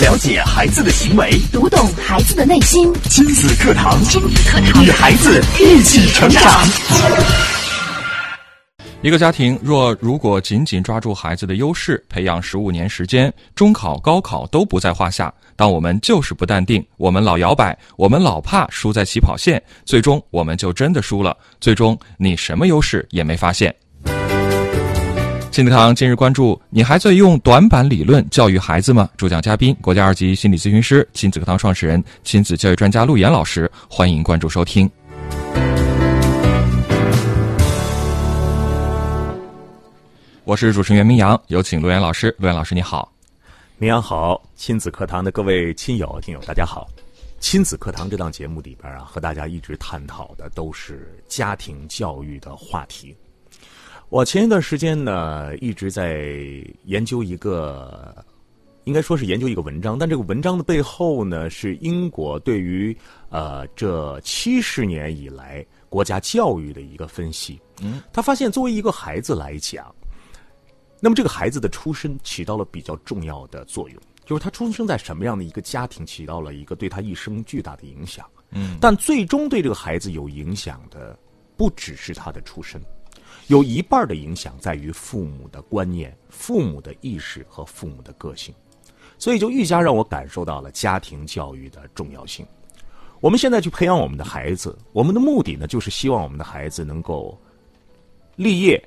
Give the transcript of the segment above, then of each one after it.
了解孩子的行为，读懂孩子的内心。亲子课堂，亲子课堂，与孩子一起成长。一个家庭若如果紧紧抓住孩子的优势，培养十五年时间，中考、高考都不在话下。但我们就是不淡定，我们老摇摆，我们老怕输在起跑线，最终我们就真的输了。最终你什么优势也没发现。亲子堂今日关注：你还在用短板理论教育孩子吗？主讲嘉宾：国家二级心理咨询师、亲子课堂创始人、亲子教育专家陆岩老师。欢迎关注收听。我是主持人袁明阳，有请陆岩老师。陆岩老师，你好。明阳好，亲子课堂的各位亲友、听友，大家好。亲子课堂这档节目里边啊，和大家一直探讨的都是家庭教育的话题。我前一段时间呢，一直在研究一个，应该说是研究一个文章，但这个文章的背后呢，是英国对于呃这七十年以来国家教育的一个分析。嗯，他发现作为一个孩子来讲，那么这个孩子的出身起到了比较重要的作用，就是他出生在什么样的一个家庭，起到了一个对他一生巨大的影响。嗯，但最终对这个孩子有影响的，不只是他的出身。有一半的影响在于父母的观念、父母的意识和父母的个性，所以就愈加让我感受到了家庭教育的重要性。我们现在去培养我们的孩子，我们的目的呢，就是希望我们的孩子能够立业、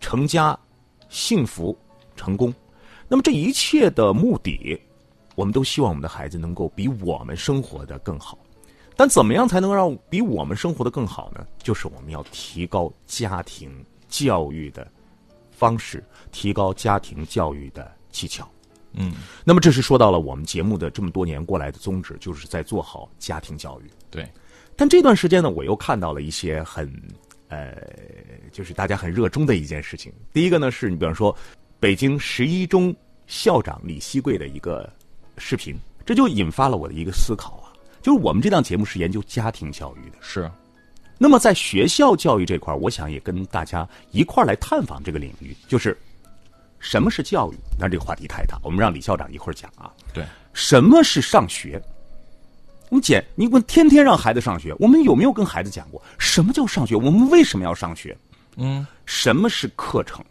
成家、幸福、成功。那么这一切的目的，我们都希望我们的孩子能够比我们生活的更好。但怎么样才能让比我们生活的更好呢？就是我们要提高家庭教育的方式，提高家庭教育的技巧。嗯，那么这是说到了我们节目的这么多年过来的宗旨，就是在做好家庭教育。对。但这段时间呢，我又看到了一些很呃，就是大家很热衷的一件事情。第一个呢，是你比方说北京十一中校长李希贵的一个视频，这就引发了我的一个思考啊。就是我们这档节目是研究家庭教育的，是。那么在学校教育这块我想也跟大家一块来探访这个领域，就是什么是教育？那这个话题太大，我们让李校长一会儿讲啊。对，什么是上学？你简，你问天天让孩子上学，我们有没有跟孩子讲过什么叫上学？我们为什么要上学？嗯，什么是课程？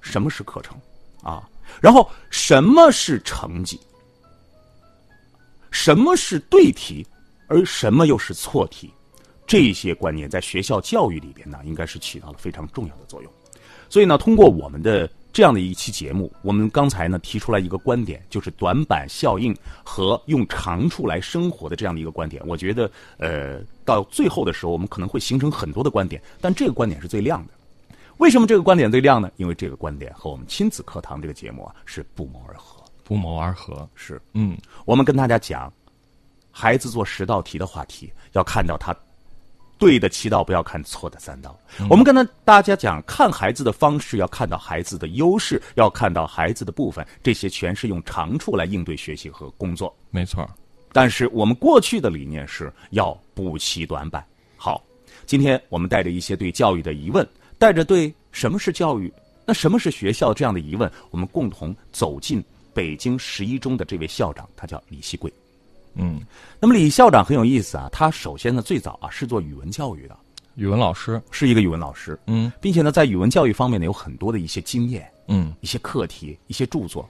什么是课程？啊，然后什么是成绩？什么是对题，而什么又是错题？这些观念在学校教育里边呢，应该是起到了非常重要的作用。所以呢，通过我们的这样的一期节目，我们刚才呢提出来一个观点，就是短板效应和用长处来生活的这样的一个观点。我觉得，呃，到最后的时候，我们可能会形成很多的观点，但这个观点是最亮的。为什么这个观点最亮呢？因为这个观点和我们亲子课堂这个节目啊是不谋而合。不谋而合是，嗯，我们跟大家讲，孩子做十道题的话题，要看到他对的七道，不要看错的三道。我们跟他大家讲，看孩子的方式要看到孩子的优势，要看到孩子的部分，这些全是用长处来应对学习和工作。没错，但是我们过去的理念是要补齐短板。好，今天我们带着一些对教育的疑问，带着对什么是教育，那什么是学校这样的疑问，我们共同走进。北京十一中的这位校长，他叫李希贵。嗯，那么李校长很有意思啊。他首先呢，最早啊是做语文教育的，语文老师是一个语文老师。嗯，并且呢，在语文教育方面呢，有很多的一些经验。嗯，一些课题，一些著作。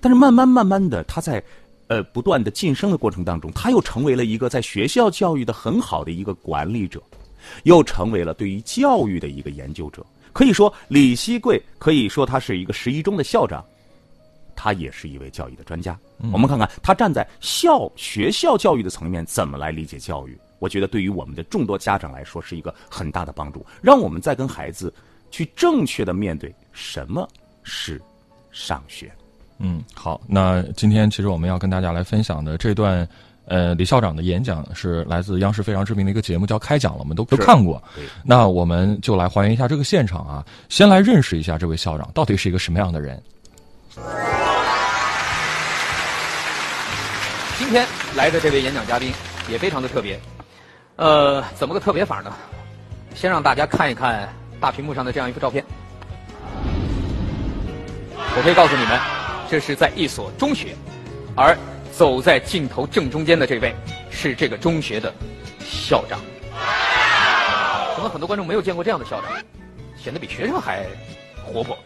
但是慢慢慢慢的，他在呃不断的晋升的过程当中，他又成为了一个在学校教育的很好的一个管理者，又成为了对于教育的一个研究者。可以说，李希贵可以说他是一个十一中的校长。他也是一位教育的专家。我们看看他站在校学校教育的层面怎么来理解教育。我觉得对于我们的众多家长来说是一个很大的帮助，让我们再跟孩子去正确的面对什么是上学。嗯，好，那今天其实我们要跟大家来分享的这段，呃，李校长的演讲是来自央视非常知名的一个节目，叫《开讲了》，我们都都看过。那我们就来还原一下这个现场啊，先来认识一下这位校长到底是一个什么样的人。今天来的这位演讲嘉宾也非常的特别，呃，怎么个特别法呢？先让大家看一看大屏幕上的这样一幅照片。我可以告诉你们，这是在一所中学，而走在镜头正中间的这位是这个中学的校长。可能很多观众没有见过这样的校长，显得比学生还活泼。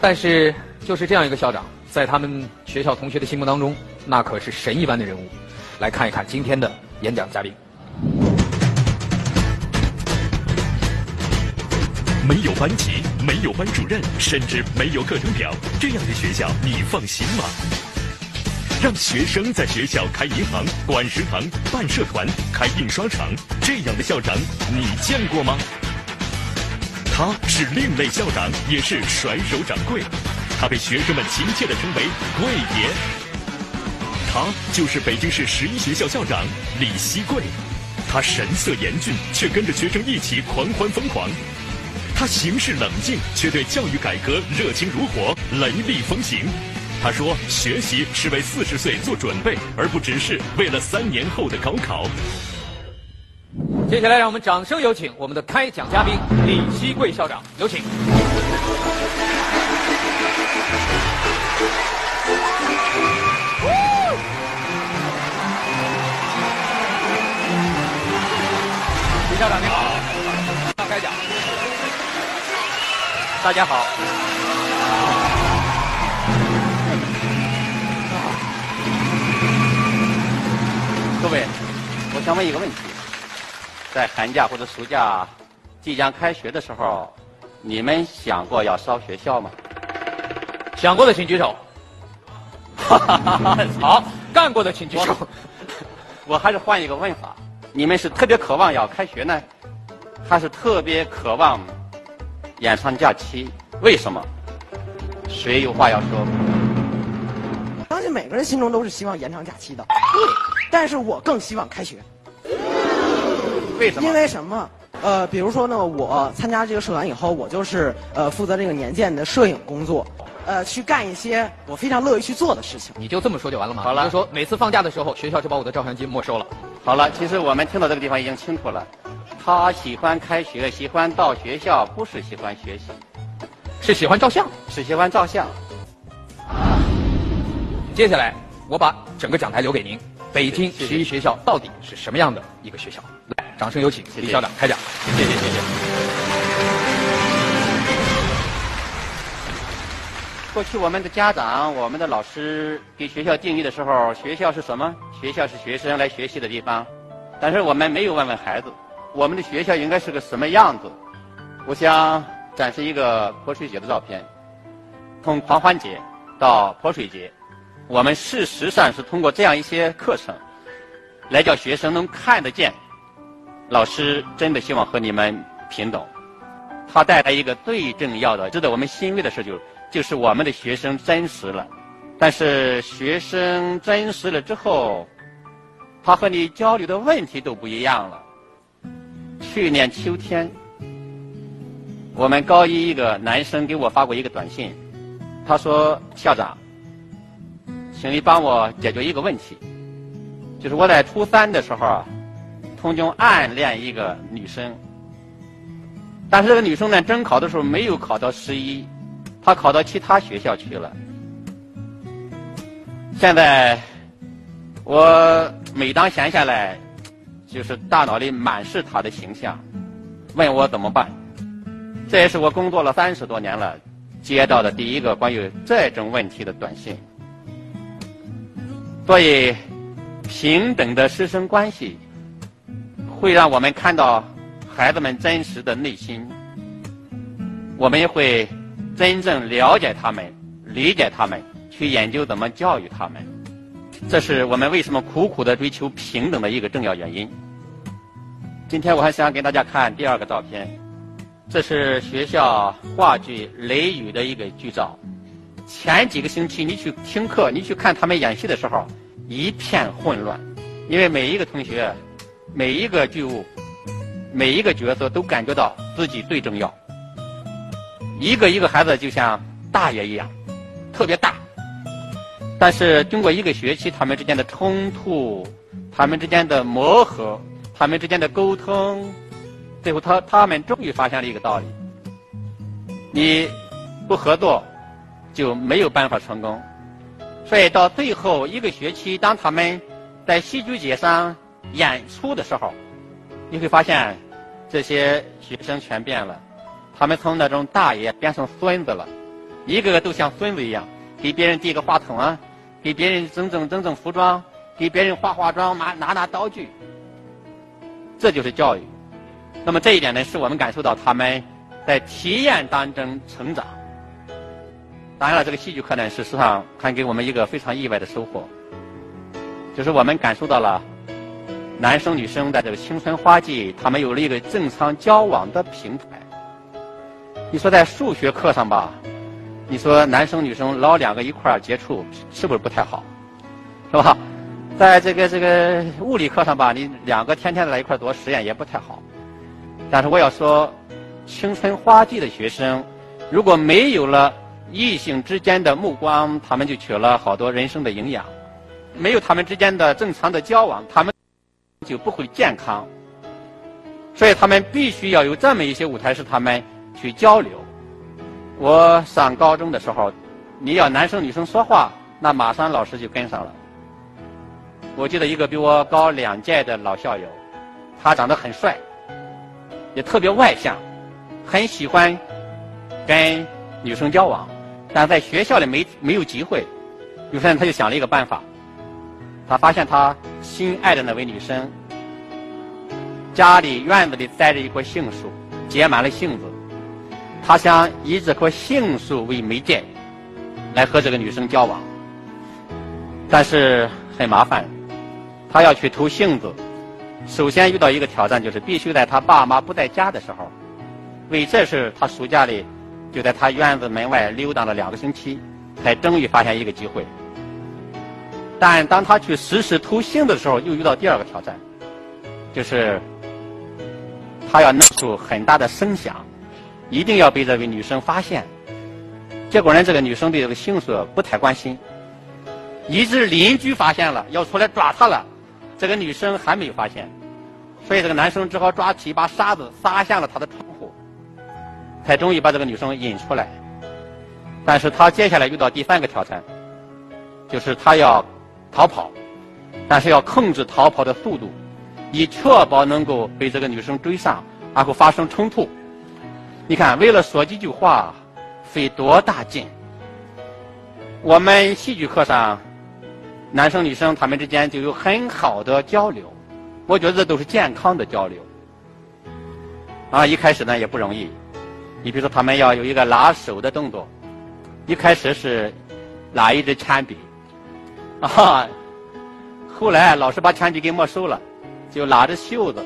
但是就是这样一个校长，在他们学校同学的心目当中，那可是神一般的人物。来看一看今天的演讲嘉宾。没有班级，没有班主任，甚至没有课程表，这样的学校你放心吗？让学生在学校开银行、管食堂、办社团、开印刷厂，这样的校长你见过吗？他是另类校长，也是甩手掌柜，他被学生们亲切的称为“贵爷”。他就是北京市十一学校校长李希贵，他神色严峻，却跟着学生一起狂欢疯狂。他行事冷静，却对教育改革热情如火，雷厉风行。他说：“学习是为四十岁做准备，而不只是为了三年后的高考。”接下来，让我们掌声有请我们的开讲嘉宾李希贵校长，有请。校长您好，上开讲。大家好。各位，我想问一个问题：在寒假或者暑假即将开学的时候，你们想过要烧学校吗？想过的请举手。好，干过的请举手。我还是换一个问法：你们是特别渴望要开学呢，还是特别渴望？延长假期，为什么？谁有话要说？相信每个人心中都是希望延长假期的，对。但是我更希望开学。为什么？因为什么？呃，比如说呢，我参加这个社团以后，我就是呃负责这个年鉴的摄影工作，呃，去干一些我非常乐意去做的事情。你就这么说就完了吗？好了，就说每次放假的时候，学校就把我的照相机没收了。好了，其实我们听到这个地方已经清楚了。他喜欢开学，喜欢到学校，不是喜欢学习，是喜欢照相，是喜欢照相。接下来，我把整个讲台留给您。北京十一学校到底是什么样的一个学校？来，掌声有请李校长开讲。谢谢谢谢。过去我们的家长、我们的老师给学校定义的时候，学校是什么？学校是学生来学习的地方，但是我们没有问问孩子。我们的学校应该是个什么样子？我想展示一个泼水节的照片。从狂欢节到泼水节，我们事实上是通过这样一些课程，来叫学生能看得见，老师真的希望和你们平等。他带来一个最重要的、值得我们欣慰的事，就是就是我们的学生真实了。但是学生真实了之后，他和你交流的问题都不一样了。去年秋天，我们高一一个男生给我发过一个短信，他说：“校长，请你帮我解决一个问题，就是我在初三的时候啊，曾经暗恋一个女生，但是这个女生呢，中考的时候没有考到十一，他考到其他学校去了。现在我每当闲下来。”就是大脑里满是他的形象，问我怎么办？这也是我工作了三十多年了接到的第一个关于这种问题的短信。所以，平等的师生关系会让我们看到孩子们真实的内心，我们也会真正了解他们、理解他们，去研究怎么教育他们。这是我们为什么苦苦的追求平等的一个重要原因。今天我还想给大家看第二个照片，这是学校话剧《雷雨》的一个剧照。前几个星期你去听课，你去看他们演戏的时候，一片混乱，因为每一个同学、每一个剧务、每一个角色都感觉到自己最重要。一个一个孩子就像大爷一样，特别大。但是经过一个学期，他们之间的冲突，他们之间的磨合，他们之间的沟通，最后他他们终于发现了一个道理：你不合作，就没有办法成功。所以到最后一个学期，当他们在戏剧节上演出的时候，你会发现这些学生全变了，他们从那种大爷变成孙子了，一个个都像孙子一样，给别人递个话筒啊，给别人整整整整服装，给别人化化妆，拿拿拿道具。这就是教育。那么这一点呢，是我们感受到他们在体验当中成长。当然了，这个戏剧课呢，事实上还给我们一个非常意外的收获，就是我们感受到了男生女生在这个青春花季，他们有了一个正常交往的平台。你说在数学课上吧，你说男生女生老两个一块儿接触，是不是不太好？是吧？在这个这个物理课上吧，你两个天天在一块儿做实验也不太好。但是我要说，青春花季的学生，如果没有了异性之间的目光，他们就缺了好多人生的营养；没有他们之间的正常的交往，他们就不会健康。所以他们必须要有这么一些舞台，是他们去交流。我上高中的时候，你要男生女生说话，那马上老师就跟上了。我记得一个比我高两届的老校友，他长得很帅，也特别外向，很喜欢跟女生交往，但在学校里没没有机会。有天他就想了一个办法，他发现他心爱的那位女生家里院子里栽着一棵杏树，结满了杏子，他想以这棵杏树为媒介，来和这个女生交往，但是很麻烦。他要去偷杏子，首先遇到一个挑战，就是必须在他爸妈不在家的时候。为这事，他暑假里就在他院子门外溜达了两个星期，才终于发现一个机会。但当他去实施偷杏子的时候，又遇到第二个挑战，就是他要弄出很大的声响，一定要被这位女生发现。结果呢，这个女生对这个杏树不太关心，以致邻居发现了，要出来抓他了。这个女生还没有发现，所以这个男生只好抓起一把沙子撒向了她的窗户，才终于把这个女生引出来。但是他接下来遇到第三个挑战，就是他要逃跑，但是要控制逃跑的速度，以确保能够被这个女生追上，然后发生冲突。你看，为了说几句话，费多大劲！我们戏剧课上。男生女生他们之间就有很好的交流，我觉得这都是健康的交流。啊，一开始呢也不容易，你比如说他们要有一个拉手的动作，一开始是拉一支铅笔，啊，后来老师把铅笔给没收了，就拉着袖子，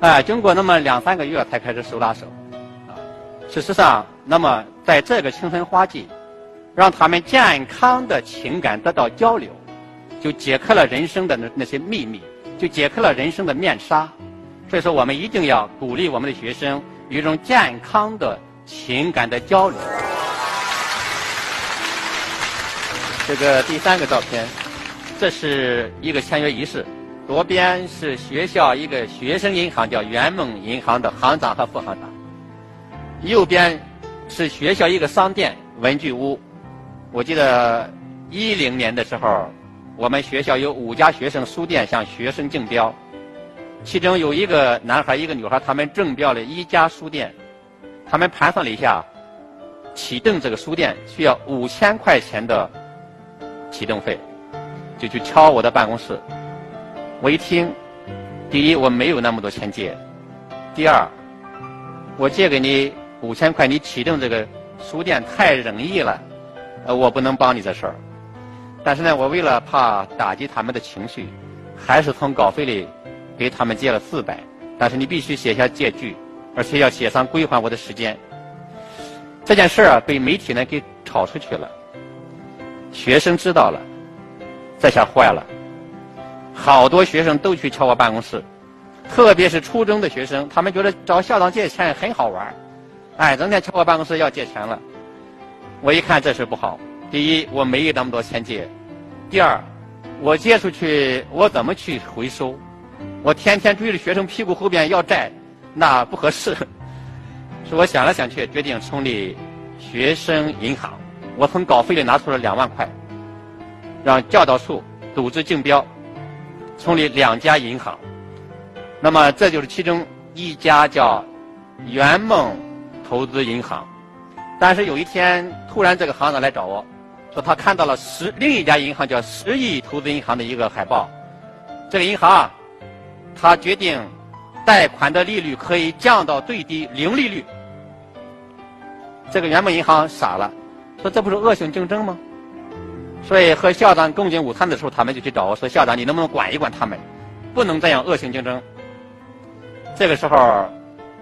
哎，经过那么两三个月才开始手拉手，啊，事实上，那么在这个青春花季。让他们健康的情感得到交流，就解开了人生的那那些秘密，就解开了人生的面纱。所以说，我们一定要鼓励我们的学生有一种健康的情感的交流。这个第三个照片，这是一个签约仪式，左边是学校一个学生银行叫圆梦银行的行长和副行长，右边是学校一个商店文具屋。我记得一零年的时候，我们学校有五家学生书店向学生竞标，其中有一个男孩一个女孩，他们竞标了一家书店，他们盘算了一下，启动这个书店需要五千块钱的启动费，就去敲我的办公室。我一听，第一我没有那么多钱借，第二，我借给你五千块，你启动这个书店太容易了。呃，我不能帮你这事儿，但是呢，我为了怕打击他们的情绪，还是从稿费里给他们借了四百。但是你必须写下借据，而且要写上归还我的时间。这件事儿啊，被媒体呢给炒出去了，学生知道了，这下坏了，好多学生都去敲我办公室，特别是初中的学生，他们觉得找校长借钱很好玩儿，哎，整天敲我办公室要借钱了。我一看这事不好，第一我没有那么多钱借，第二我借出去我怎么去回收？我天天追着学生屁股后边要债，那不合适。是我想来想去，决定成立学生银行，我从稿费里拿出了两万块，让教导处组织竞标，成立两家银行。那么这就是其中一家叫圆梦投资银行。但是有一天，突然这个行长来找我，说他看到了十另一家银行叫十亿投资银行的一个海报。这个银行啊，他决定贷款的利率可以降到最低零利率。这个圆梦银行傻了，说这不是恶性竞争吗？所以和校长共进午餐的时候，他们就去找我说：“校长，你能不能管一管他们，不能这样恶性竞争。”这个时候，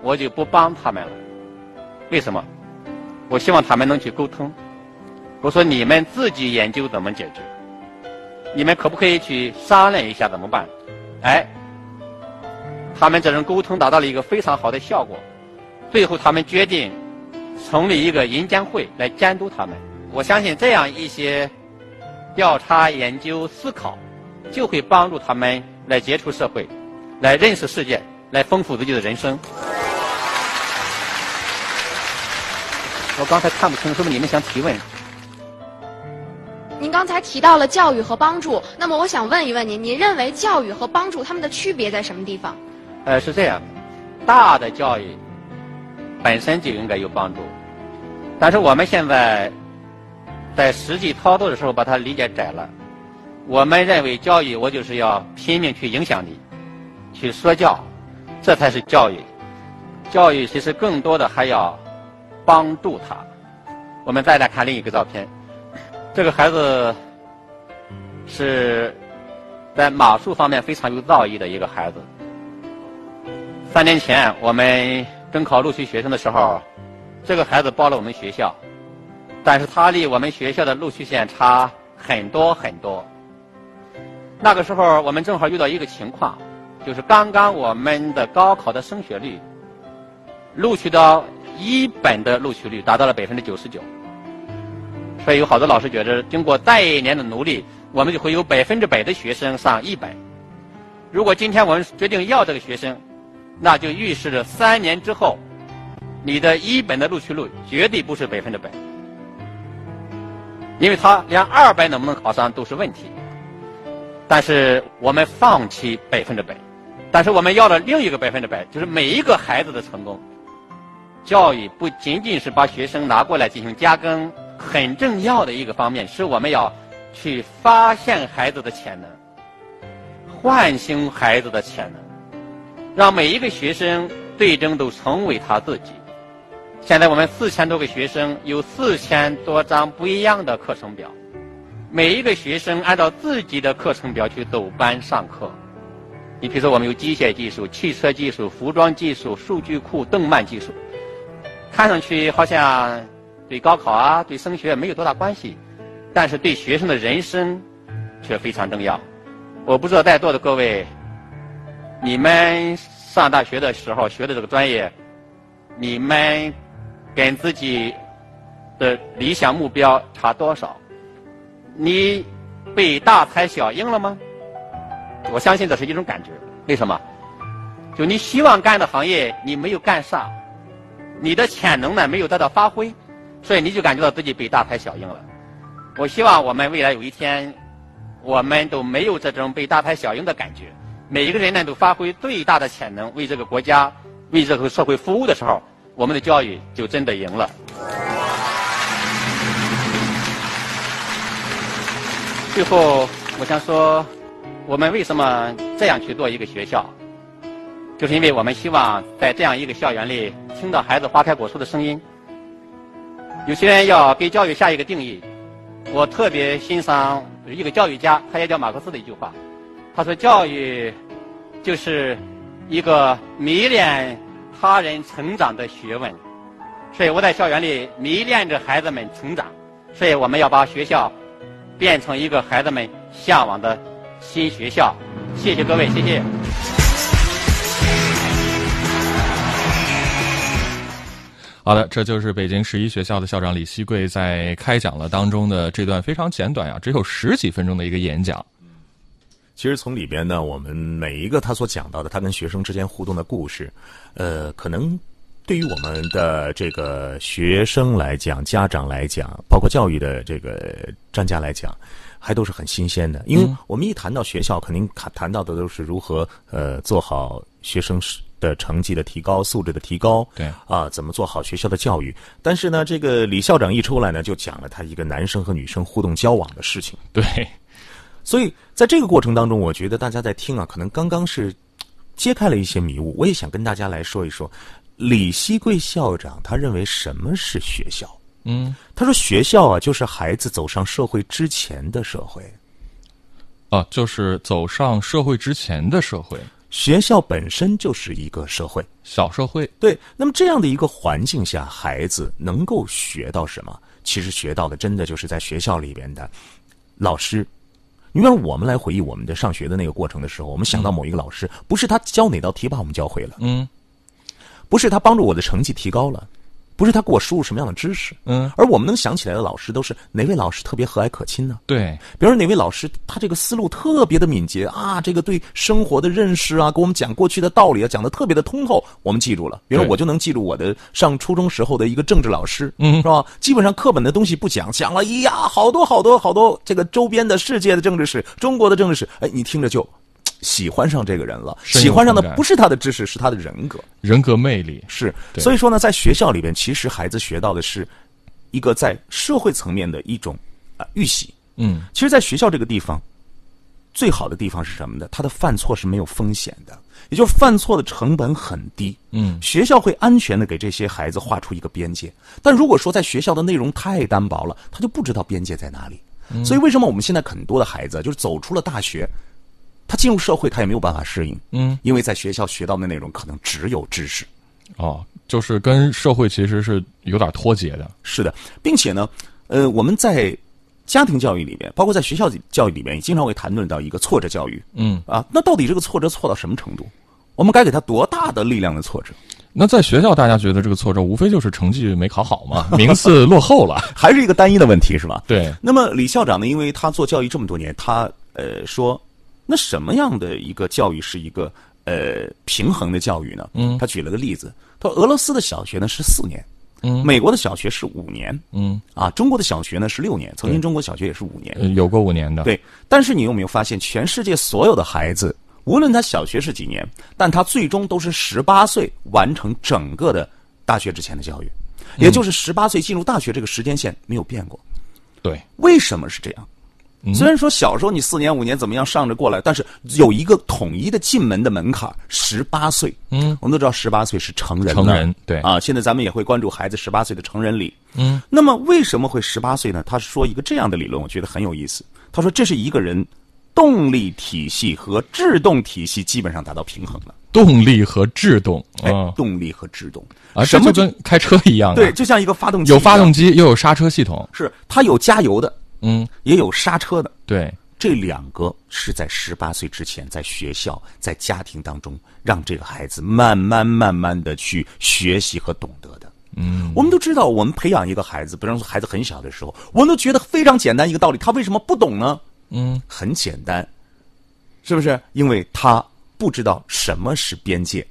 我就不帮他们了。为什么？我希望他们能去沟通。我说你们自己研究怎么解决，你们可不可以去商量一下怎么办？哎，他们这种沟通达到了一个非常好的效果。最后，他们决定成立一个银监会来监督他们。我相信这样一些调查、研究、思考，就会帮助他们来接触社会，来认识世界，来丰富自己的人生。我刚才看不清，是不是你们想提问？您刚才提到了教育和帮助，那么我想问一问您，您认为教育和帮助他们的区别在什么地方？呃，是这样，大的教育本身就应该有帮助，但是我们现在在实际操作的时候把它理解窄了。我们认为教育，我就是要拼命去影响你，去说教，这才是教育。教育其实更多的还要。帮助他。我们再来看另一个照片，这个孩子是在马术方面非常有造诣的一个孩子。三年前我们中考录取学生的时候，这个孩子报了我们学校，但是他离我们学校的录取线差很多很多。那个时候我们正好遇到一个情况，就是刚刚我们的高考的升学率录取到。一本的录取率达到了百分之九十九，所以有好多老师觉得，经过再一年的努力，我们就会有百分之百的学生上一本。如果今天我们决定要这个学生，那就预示着三年之后，你的一本的录取率绝对不是百分之百，因为他连二本能不能考上都是问题。但是我们放弃百分之百，但是我们要了另一个百分之百，就是每一个孩子的成功。教育不仅仅是把学生拿过来进行加更，很重要的一个方面是我们要去发现孩子的潜能，唤醒孩子的潜能，让每一个学生最终都成为他自己。现在我们四千多个学生，有四千多张不一样的课程表，每一个学生按照自己的课程表去走班上课。你比如说，我们有机械技术、汽车技术、服装技术、数据库、动漫技术。看上去好像对高考啊、对升学没有多大关系，但是对学生的人生却非常重要。我不知道在座的各位，你们上大学的时候学的这个专业，你们跟自己的理想目标差多少？你被大材小用了吗？我相信这是一种感觉。为什么？就你希望干的行业，你没有干上。你的潜能呢没有得到发挥，所以你就感觉到自己被大材小用了。我希望我们未来有一天，我们都没有这种被大材小用的感觉。每一个人呢都发挥最大的潜能，为这个国家、为这个社会服务的时候，我们的教育就真的赢了。最后，我想说，我们为什么这样去做一个学校？就是因为我们希望在这样一个校园里听到孩子花开果树的声音。有些人要给教育下一个定义，我特别欣赏一个教育家，他也叫马克思的一句话，他说：“教育就是一个迷恋他人成长的学问。”所以我在校园里迷恋着孩子们成长，所以我们要把学校变成一个孩子们向往的新学校。谢谢各位，谢谢。好的，这就是北京十一学校的校长李希贵在开讲了当中的这段非常简短啊，只有十几分钟的一个演讲。其实从里边呢，我们每一个他所讲到的，他跟学生之间互动的故事，呃，可能对于我们的这个学生来讲、家长来讲，包括教育的这个专家来讲，还都是很新鲜的。因为我们一谈到学校，肯定谈谈到的都是如何呃做好学生的成绩的提高、素质的提高，对啊，怎么做好学校的教育。但是呢，这个李校长一出来呢，就讲了他一个男生和女生互动交往的事情。对，所以在这个过程当中，我觉得大家在听啊，可能刚刚是揭开了一些迷雾。我也想跟大家来说一说。李希贵校长他认为什么是学校？嗯，他说学校啊，就是孩子走上社会之前的社会。啊，就是走上社会之前的社会。学校本身就是一个社会，小社会。对，那么这样的一个环境下，孩子能够学到什么？其实学到的，真的就是在学校里边的老师。你让我们来回忆我们的上学的那个过程的时候，我们想到某一个老师，不是他教哪道题把我们教会了，嗯。不是他帮助我的成绩提高了，不是他给我输入什么样的知识，嗯，而我们能想起来的老师都是哪位老师特别和蔼可亲呢？对，比如说哪位老师他这个思路特别的敏捷啊，这个对生活的认识啊，给我们讲过去的道理啊，讲的特别的通透，我们记住了。比如我就能记住我的上初中时候的一个政治老师，嗯，是吧？基本上课本的东西不讲，讲了咿呀，好多好多好多这个周边的世界的政治史、中国的政治史，哎，你听着就。喜欢上这个人了，喜欢上的不是他的知识，是他的人格、人格魅力。是，所以说呢，在学校里边，其实孩子学到的是一个在社会层面的一种啊预习。嗯，其实，在学校这个地方，最好的地方是什么呢？他的犯错是没有风险的，也就是犯错的成本很低。嗯，学校会安全的给这些孩子画出一个边界。但如果说在学校的内容太单薄了，他就不知道边界在哪里。所以，为什么我们现在很多的孩子就是走出了大学？他进入社会，他也没有办法适应，嗯，因为在学校学到的内容可能只有知识，哦，就是跟社会其实是有点脱节的，是的，并且呢，呃，我们在家庭教育里面，包括在学校教育里面，也经常会谈论到一个挫折教育，嗯，啊，那到底这个挫折挫到什么程度？我们该给他多大的力量的挫折？那在学校，大家觉得这个挫折无非就是成绩没考好嘛，名次落后了，还是一个单一的问题，是吧？对。那么李校长呢？因为他做教育这么多年，他呃说。那什么样的一个教育是一个呃平衡的教育呢？嗯，他举了个例子，他说俄罗斯的小学呢是四年，嗯，美国的小学是五年，嗯，啊，中国的小学呢是六年，曾经中国小学也是五年，有过五年的，对。但是你有没有发现，全世界所有的孩子，无论他小学是几年，但他最终都是十八岁完成整个的大学之前的教育，也就是十八岁进入大学这个时间线没有变过。对，为什么是这样？虽然说小时候你四年五年怎么样上着过来，但是有一个统一的进门的门槛，十八岁。嗯，我们都知道十八岁是成人。成人对啊，现在咱们也会关注孩子十八岁的成人礼。嗯，那么为什么会十八岁呢？他说一个这样的理论，我觉得很有意思。他说这是一个人动力体系和制动体系基本上达到平衡了。动力和制动，哎，动力和制动啊，什么跟开车一样？对，就像一个发动机，有发动机又有刹车系统，是它有加油的。嗯，也有刹车的。对，这两个是在十八岁之前，在学校、在家庭当中，让这个孩子慢慢、慢慢的去学习和懂得的。嗯，我们都知道，我们培养一个孩子，比方说孩子很小的时候，我们都觉得非常简单一个道理，他为什么不懂呢？嗯，很简单，是不是？因为他不知道什么是边界，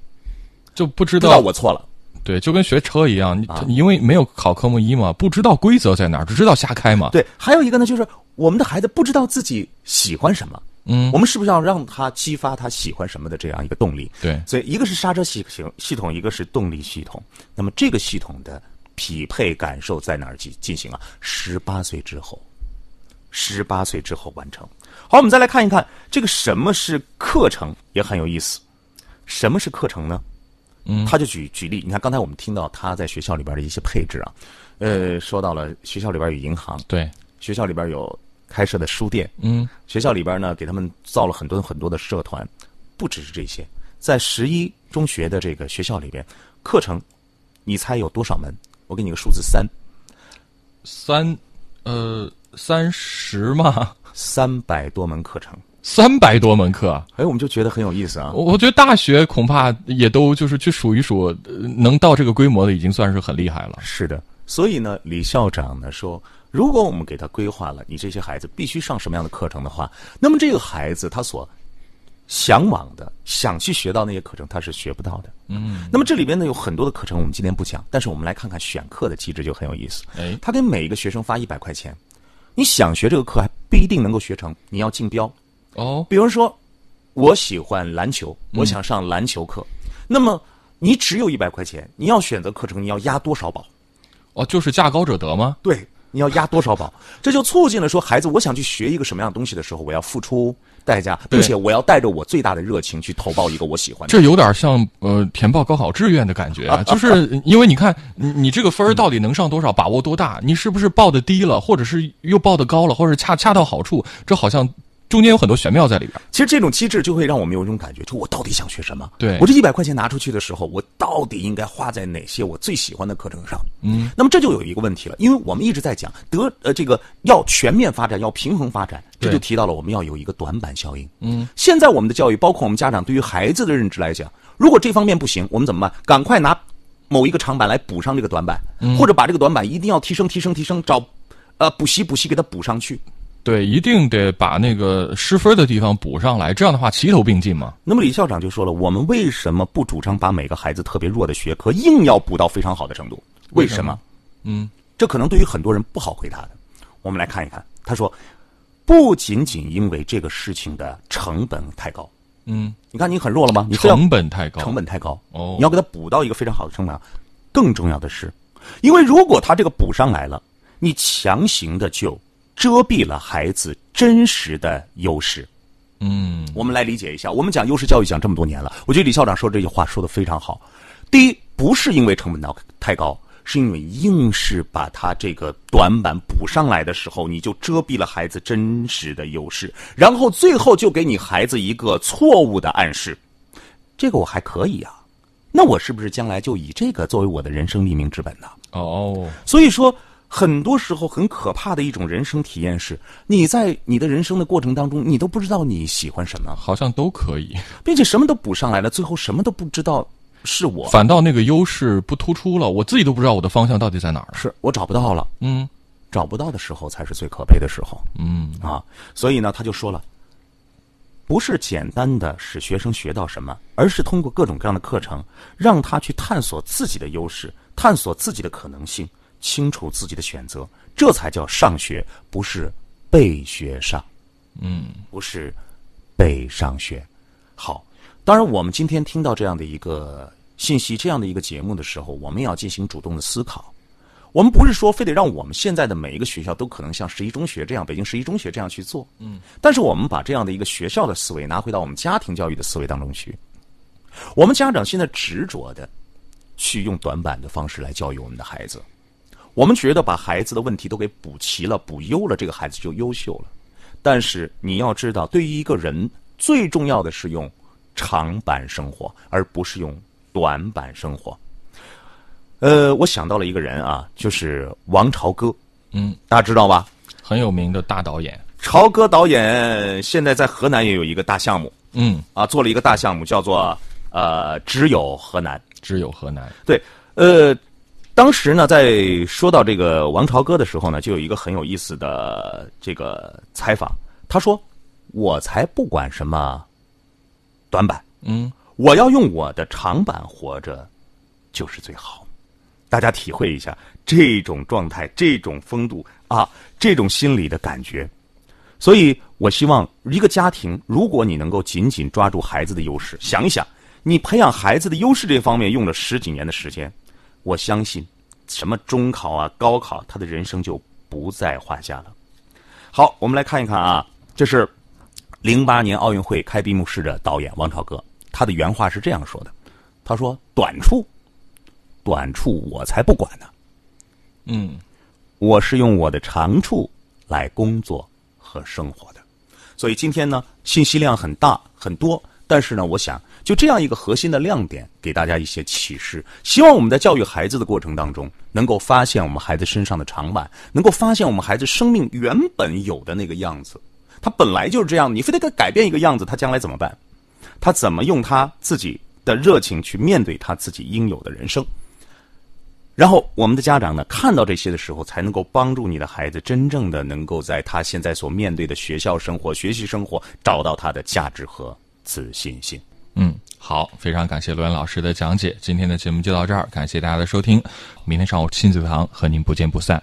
就不知道我错了。对，就跟学车一样，你因为没有考科目一嘛，不知道规则在哪儿，只知道瞎开嘛。对，还有一个呢，就是我们的孩子不知道自己喜欢什么。嗯，我们是不是要让他激发他喜欢什么的这样一个动力？对，所以一个是刹车系系系统，一个是动力系统。那么这个系统的匹配感受在哪儿进进行啊？十八岁之后，十八岁之后完成。好，我们再来看一看这个什么是课程，也很有意思。什么是课程呢？嗯，他就举举例，你看刚才我们听到他在学校里边的一些配置啊，呃，说到了学校里边有银行，对，学校里边有开设的书店，嗯，学校里边呢给他们造了很多很多的社团，不只是这些，在十一中学的这个学校里边，课程，你猜有多少门？我给你个数字三，三，呃，三十吗？三百多门课程。三百多门课，哎，我们就觉得很有意思啊！我觉得大学恐怕也都就是去数一数，能到这个规模的已经算是很厉害了。是的，所以呢，李校长呢说，如果我们给他规划了，你这些孩子必须上什么样的课程的话，那么这个孩子他所向往的、想去学到那些课程，他是学不到的。嗯，那么这里边呢有很多的课程，我们今天不讲，但是我们来看看选课的机制就很有意思。哎，他给每一个学生发一百块钱，你想学这个课还不一定能够学成，你要竞标。哦，比如说，我喜欢篮球，嗯我想上篮球课，那么你只有一百块钱，你要选择课程，你要押多少宝？哦，就是价高者得吗？对，你要押多少宝？这就促进了说，孩子，我想去学一个什么样的东西的时候，我要付出代价，并且我要带着我最大的热情去投报一个我喜欢的。这有点像呃填报高考志愿的感觉啊，就是因为你看你你这个分儿到底能上多少，把握多大，你是不是报的低了，或者是又报的高了，或者恰恰到好处，这好像中间有很多玄妙在里边。其实这种机制就会让我们有一种感觉，就我到底想学什么？对我这一百块钱拿出去的时候，我到底应该花在哪些我最喜欢的课程上？嗯，那么这就有一个问题了，因为我们一直在讲得呃这个要全面发展，要平衡发展，这就提到了我们要有一个短板效应。嗯，现在我们的教育，包括我们家长对于孩子的认知来讲，如果这方面不行，我们怎么办？赶快拿某一个长板来补上这个短板，或者把这个短板一定要提升、提升、提升，找呃补习、补习给他补上去。对，一定得把那个失分的地方补上来，这样的话齐头并进嘛。那么李校长就说了，我们为什么不主张把每个孩子特别弱的学科硬要补到非常好的程度？为什么？嗯，这可能对于很多人不好回答的。我们来看一看，他说，不仅仅因为这个事情的成本太高，嗯，你看你很弱了吗？你成本太高，成本太高哦你要给他补到一个非常好的成本。更重要的是，因为如果他这个补上来了，你强行的就遮蔽了孩子真实的优势。嗯，我们来理解一下，我们讲优势教育讲这么多年了，我觉得李校长说这句话说的非常好。第一，不是因为成本高太高，是因为硬是把他这个短板补上来的时候，你就遮蔽了孩子真实的优势，然后最后就给你孩子一个错误的暗示。这个我还可以啊，那我是不是将来就以这个作为我的人生立命之本呢？哦，所以说，很多时候很可怕的一种人生体验是，你在你的人生的过程当中，你都不知道你喜欢什么，好像都可以，并且什么都补上来了，最后什么都不知道是我，反倒那个优势不突出了，我自己都不知道我的方向到底在哪儿。是我找不到了。嗯找不到的时候才是最可悲的时候嗯，啊！所以呢，他就说了，不是简单的使学生学到什么，而是通过各种各样的课程，让他去探索自己的优势，探索自己的可能性，清楚自己的选择，这才叫上学，不是被学上。嗯，不是被上学。好，当然，我们今天听到这样的一个信息、这样的一个节目的时候，我们也要进行主动的思考。我们不是说非得让我们现在的每一个学校都可能像十一中学这样、北京十一中学这样去做，嗯，但是我们把这样的一个学校的思维拿回到我们家庭教育的思维当中去。我们家长现在执着的去用短板的方式来教育我们的孩子，我们觉得把孩子的问题都给补齐了、补优了，这个孩子就优秀了。但是你要知道，对于一个人最重要的是用长板生活，而不是用短板生活。呃，我想到了一个人啊，就是王朝歌，嗯，大家知道吧？很有名的大导演。朝歌导演现在在河南也有一个大项目嗯，啊，做了一个大项目，叫做呃“只有河南”。只有河南。对，呃，当时呢，在说到这个王朝歌的时候呢，就有一个很有意思的这个采访。他说：“我才不管什么短板，嗯，我要用我的长板活着，就是最好。”大家体会一下这种状态、这种风度啊，这种心理的感觉。所以我希望一个家庭，如果你能够紧紧抓住孩子的优势，想一想，你培养孩子的优势这方面用了十几年的时间，我相信，什么中考啊、高考，他的人生就不在话下了。好，我们来看一看啊，这是零八年奥运会开闭幕式的导演王朝歌，他的原话是这样说的：“他说短处，短处我才不管呢，嗯，我是用我的长处来工作和生活的。所以今天呢，信息量很大很多，但是呢，我想就这样一个核心的亮点，给大家一些启示。希望我们在教育孩子的过程当中，能够发现我们孩子身上的长板，能够发现我们孩子生命原本有的那个样子。他本来就是这样，你非得给他改变一个样子，他将来怎么办？他怎么用他自己的热情去面对他自己应有的人生？然后，我们的家长呢，看到这些的时候，才能够帮助你的孩子真正的能够在他现在所面对的学校生活、学习生活找到他的价值和自信心。嗯，好，非常感谢罗源老师的讲解。今天的节目就到这儿，感谢大家的收听。明天上午亲子堂和您不见不散。